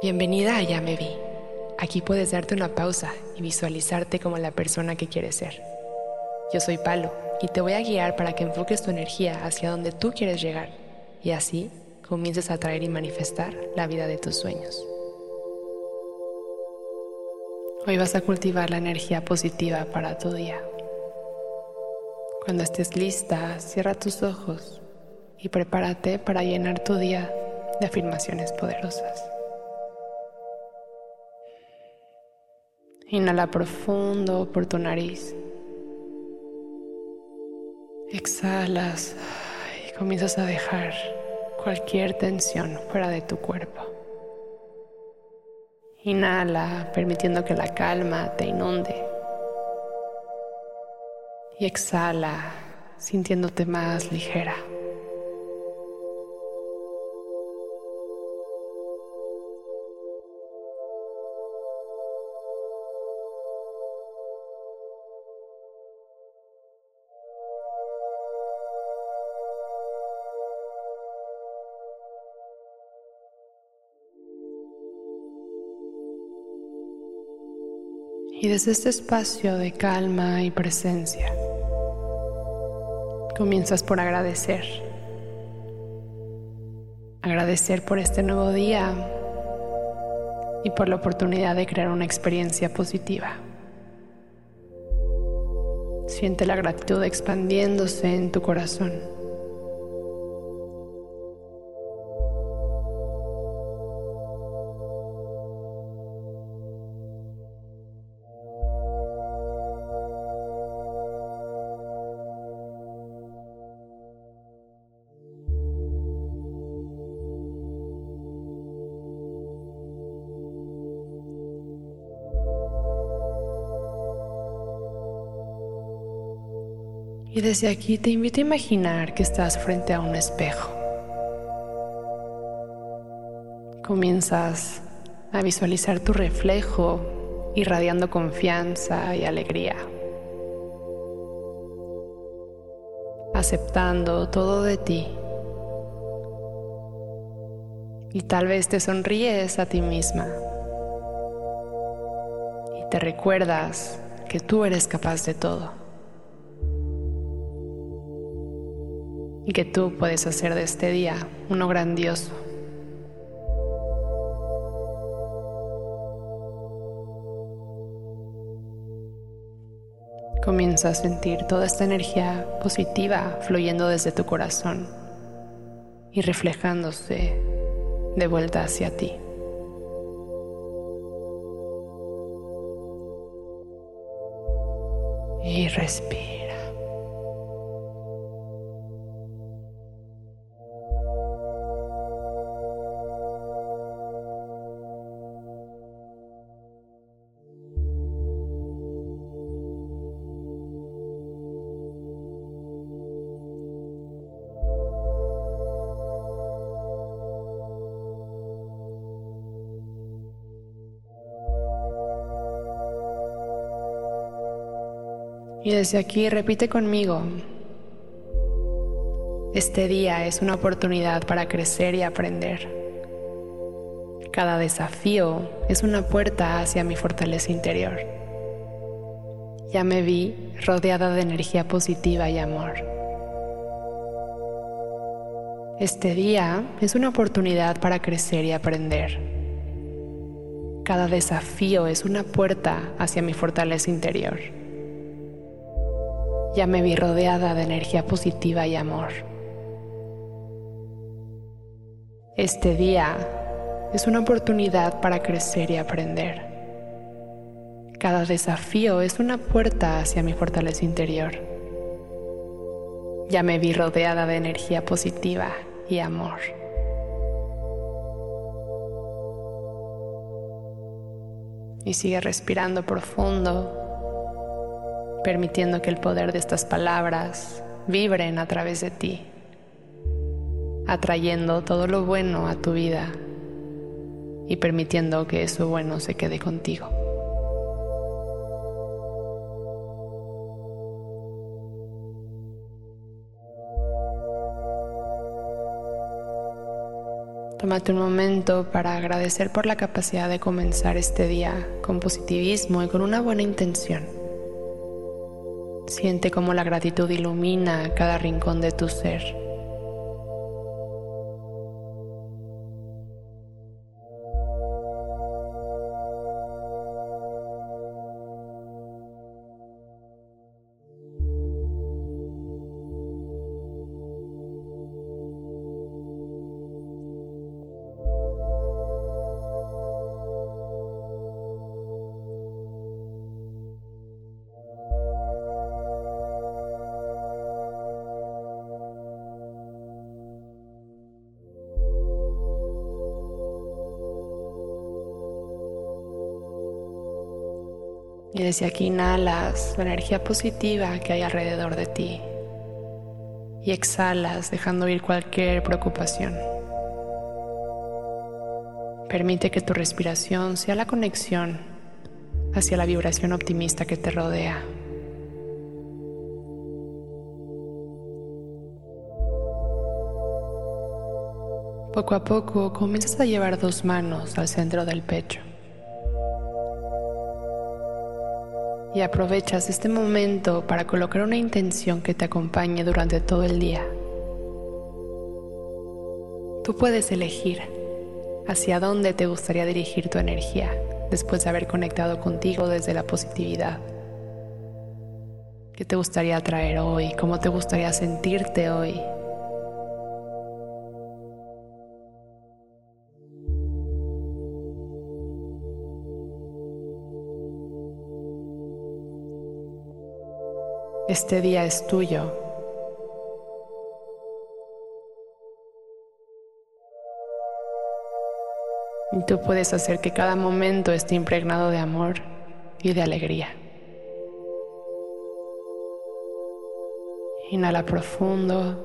Bienvenida a Ya Me Vi. Aquí puedes darte una pausa y visualizarte como la persona que quieres ser. Yo soy Palo y te voy a guiar para que enfoques tu energía hacia donde tú quieres llegar y así comiences a atraer y manifestar la vida de tus sueños. Hoy vas a cultivar la energía positiva para tu día. Cuando estés lista, cierra tus ojos y prepárate para llenar tu día de afirmaciones poderosas. Inhala profundo por tu nariz. Exhalas y comienzas a dejar cualquier tensión fuera de tu cuerpo. Inhala permitiendo que la calma te inunde. Y exhala sintiéndote más ligera. Y desde este espacio de calma y presencia, comienzas por agradecer. Agradecer por este nuevo día y por la oportunidad de crear una experiencia positiva. Siente la gratitud expandiéndose en tu corazón. Y desde aquí te invito a imaginar que estás frente a un espejo. Comienzas a visualizar tu reflejo irradiando confianza y alegría. Aceptando todo de ti. Y tal vez te sonríes a ti misma. Y te recuerdas que tú eres capaz de todo. Y que tú puedes hacer de este día uno grandioso. Comienza a sentir toda esta energía positiva fluyendo desde tu corazón y reflejándose de vuelta hacia ti. Y respira. Y desde aquí repite conmigo, este día es una oportunidad para crecer y aprender. Cada desafío es una puerta hacia mi fortaleza interior. Ya me vi rodeada de energía positiva y amor. Este día es una oportunidad para crecer y aprender. Cada desafío es una puerta hacia mi fortaleza interior. Ya me vi rodeada de energía positiva y amor. Este día es una oportunidad para crecer y aprender. Cada desafío es una puerta hacia mi fortaleza interior. Ya me vi rodeada de energía positiva y amor. Y sigue respirando profundo permitiendo que el poder de estas palabras vibren a través de ti, atrayendo todo lo bueno a tu vida y permitiendo que eso bueno se quede contigo. Tómate un momento para agradecer por la capacidad de comenzar este día con positivismo y con una buena intención. Siente cómo la gratitud ilumina cada rincón de tu ser. Y desde aquí inhalas la energía positiva que hay alrededor de ti y exhalas dejando ir cualquier preocupación. Permite que tu respiración sea la conexión hacia la vibración optimista que te rodea. Poco a poco comienzas a llevar dos manos al centro del pecho. Y aprovechas este momento para colocar una intención que te acompañe durante todo el día. Tú puedes elegir hacia dónde te gustaría dirigir tu energía después de haber conectado contigo desde la positividad. ¿Qué te gustaría traer hoy? ¿Cómo te gustaría sentirte hoy? Este día es tuyo. Y tú puedes hacer que cada momento esté impregnado de amor y de alegría. Inhala profundo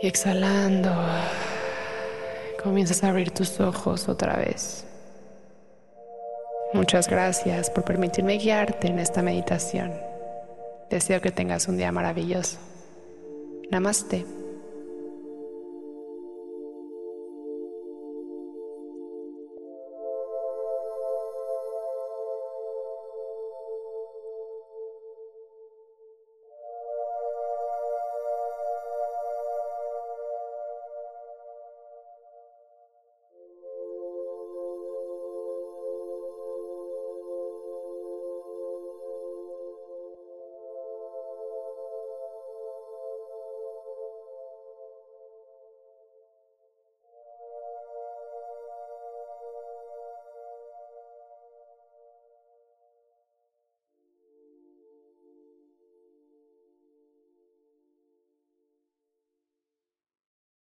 y exhalando, comienzas a abrir tus ojos otra vez. Muchas gracias por permitirme guiarte en esta meditación. Deseo que tengas un día maravilloso. Namaste.